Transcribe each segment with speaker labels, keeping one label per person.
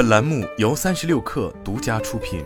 Speaker 1: 本栏目由三十六氪独家出品。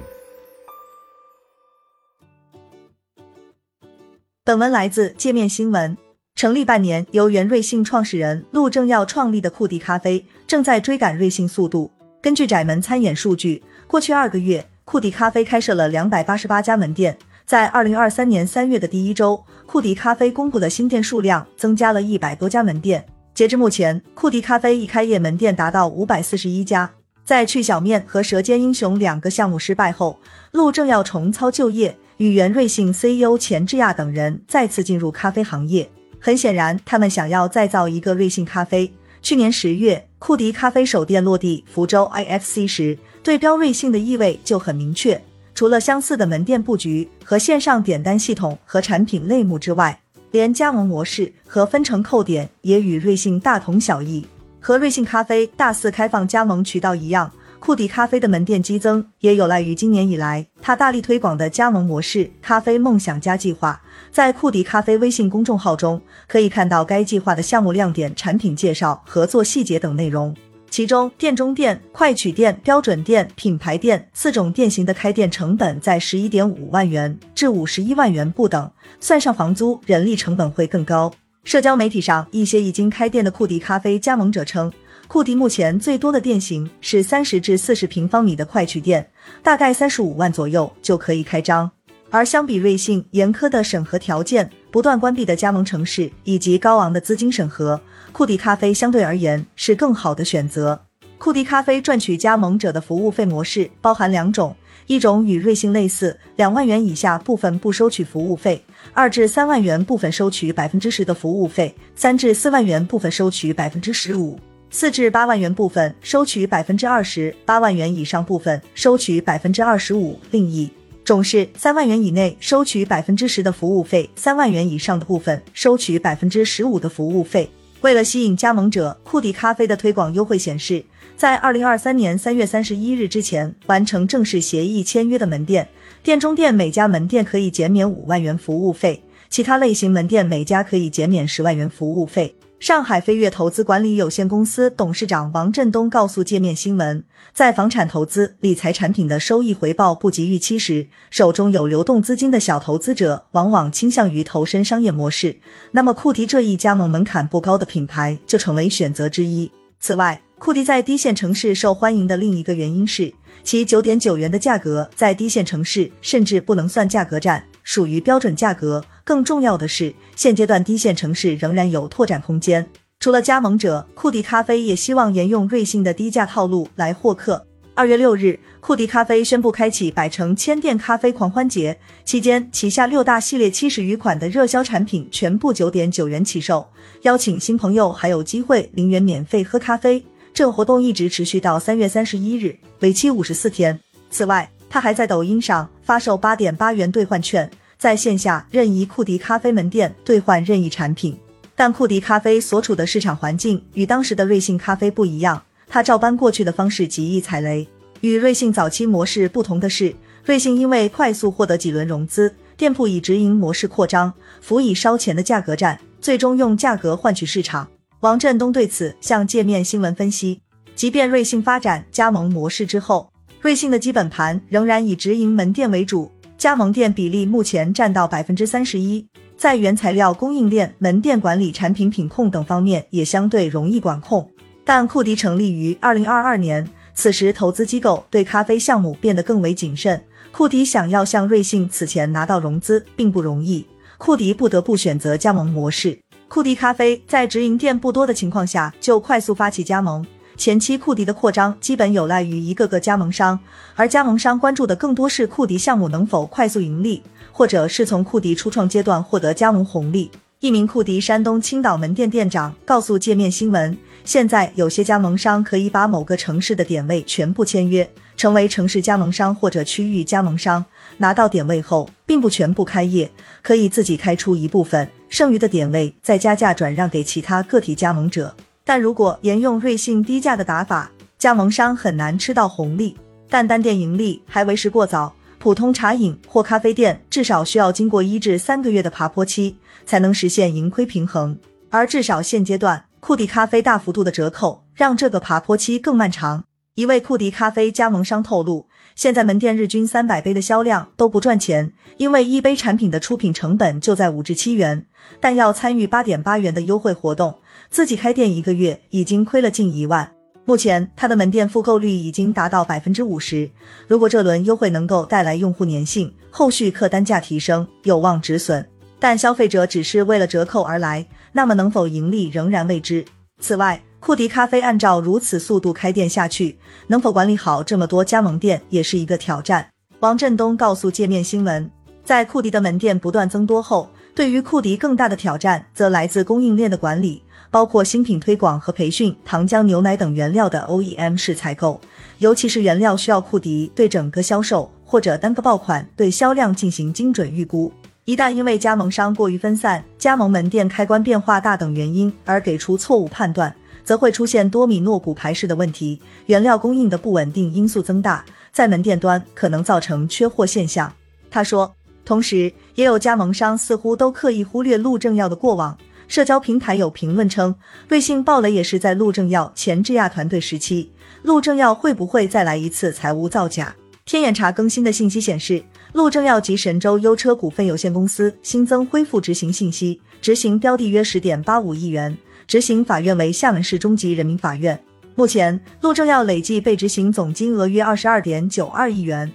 Speaker 2: 本文来自界面新闻。成立半年，由原瑞幸创始人陆正耀创立的库迪咖啡正在追赶瑞幸速度。根据窄门参演数据，过去二个月，库迪咖啡开设了两百八十八家门店。在二零二三年三月的第一周，库迪咖啡公布的新店数量增加了一百多家门店。截至目前，库迪咖啡已开业门店达到五百四十一家。在去小面和舌尖英雄两个项目失败后，陆正耀重操旧业，与原瑞幸 CEO 钱志亚等人再次进入咖啡行业。很显然，他们想要再造一个瑞幸咖啡。去年十月，库迪咖啡首店落地福州 IFC 时，对标瑞幸的意味就很明确。除了相似的门店布局和线上点单系统和产品类目之外，连加盟模式和分成扣点也与瑞幸大同小异。和瑞幸咖啡大肆开放加盟渠道一样。库迪咖啡的门店激增，也有赖于今年以来他大力推广的加盟模式“咖啡梦想家计划”。在库迪咖啡微信公众号中，可以看到该计划的项目亮点、产品介绍、合作细节等内容。其中，店中店、快取店、标准店、品牌店四种店型的开店成本在十一点五万元至五十一万元不等，算上房租、人力成本会更高。社交媒体上，一些已经开店的库迪咖啡加盟者称。库迪目前最多的店型是三十至四十平方米的快取店，大概三十五万左右就可以开张。而相比瑞幸严苛的审核条件、不断关闭的加盟城市以及高昂的资金审核，库迪咖啡相对而言是更好的选择。库迪咖啡赚取加盟者的服务费模式包含两种：一种与瑞幸类似，两万元以下部分不收取服务费；二至三万元部分收取百分之十的服务费，三至四万元部分收取百分之十五。四至八万元部分收取百分之二十八万元以上部分收取百分之二十五。另一种是三万元以内收取百分之十的服务费，三万元以上的部分收取百分之十五的服务费。为了吸引加盟者，库迪咖啡的推广优惠显示，在二零二三年三月三十一日之前完成正式协议签约的门店，店中店每家门店可以减免五万元服务费，其他类型门店每家可以减免十万元服务费。上海飞跃投资管理有限公司董事长王振东告诉界面新闻，在房产投资理财产品的收益回报不及预期时，手中有流动资金的小投资者往往倾向于投身商业模式。那么，库迪这一加盟门槛不高的品牌就成为选择之一。此外，库迪在低线城市受欢迎的另一个原因是，其九点九元的价格在低线城市甚至不能算价格战，属于标准价格。更重要的是，现阶段低线城市仍然有拓展空间。除了加盟者，库迪咖啡也希望沿用瑞幸的低价套路来获客。二月六日，库迪咖啡宣布开启百城千店咖啡狂欢节，期间旗下六大系列七十余款的热销产品全部九点九元起售，邀请新朋友还有机会零元免费喝咖啡。这活动一直持续到三月三十一日，为期五十四天。此外，他还在抖音上发售八点八元兑换券。在线下任意库迪咖啡门店兑换任意产品，但库迪咖啡所处的市场环境与当时的瑞幸咖啡不一样，他照搬过去的方式极易踩雷。与瑞幸早期模式不同的是，瑞幸因为快速获得几轮融资，店铺以直营模式扩张，辅以烧钱的价格战，最终用价格换取市场。王振东对此向界面新闻分析，即便瑞幸发展加盟模式之后，瑞幸的基本盘仍然以直营门店为主。加盟店比例目前占到百分之三十一，在原材料供应链、门店管理、产品品控等方面也相对容易管控。但库迪成立于二零二二年，此时投资机构对咖啡项目变得更为谨慎。库迪想要像瑞幸此前拿到融资并不容易，库迪不得不选择加盟模式。库迪咖啡在直营店不多的情况下就快速发起加盟。前期库迪的扩张基本有赖于一个个加盟商，而加盟商关注的更多是库迪项目能否快速盈利，或者是从库迪初创阶段获得加盟红利。一名库迪山东青岛门店店长告诉界面新闻，现在有些加盟商可以把某个城市的点位全部签约，成为城市加盟商或者区域加盟商。拿到点位后，并不全部开业，可以自己开出一部分，剩余的点位再加价转让给其他个体加盟者。但如果沿用瑞幸低价的打法，加盟商很难吃到红利。但单店盈利还为时过早，普通茶饮或咖啡店至少需要经过一至三个月的爬坡期，才能实现盈亏平衡。而至少现阶段，库迪咖啡大幅度的折扣，让这个爬坡期更漫长。一位库迪咖啡加盟商透露，现在门店日均三百杯的销量都不赚钱，因为一杯产品的出品成本就在五至七元，但要参与八点八元的优惠活动，自己开店一个月已经亏了近一万。目前他的门店复购率已经达到百分之五十，如果这轮优惠能够带来用户粘性，后续客单价提升有望止损。但消费者只是为了折扣而来，那么能否盈利仍然未知。此外，库迪咖啡按照如此速度开店下去，能否管理好这么多加盟店也是一个挑战。王振东告诉界面新闻，在库迪的门店不断增多后，对于库迪更大的挑战则来自供应链的管理，包括新品推广和培训、糖浆、牛奶等原料的 OEM 式采购，尤其是原料需要库迪对整个销售或者单个爆款对销量进行精准预估。一旦因为加盟商过于分散、加盟门店开关变化大等原因而给出错误判断，则会出现多米诺骨牌式的问题，原料供应的不稳定因素增大，在门店端可能造成缺货现象。他说，同时也有加盟商似乎都刻意忽略陆正耀的过往。社交平台有评论称，瑞幸暴雷也是在陆正耀前智亚团队时期。陆正耀会不会再来一次财务造假？天眼查更新的信息显示，陆正耀及神州优车股份有限公司新增恢复执行信息，执行标的约十点八五亿元。执行法院为厦门市中级人民法院。目前，陆正耀累计被执行总金额约二十二点九二亿元。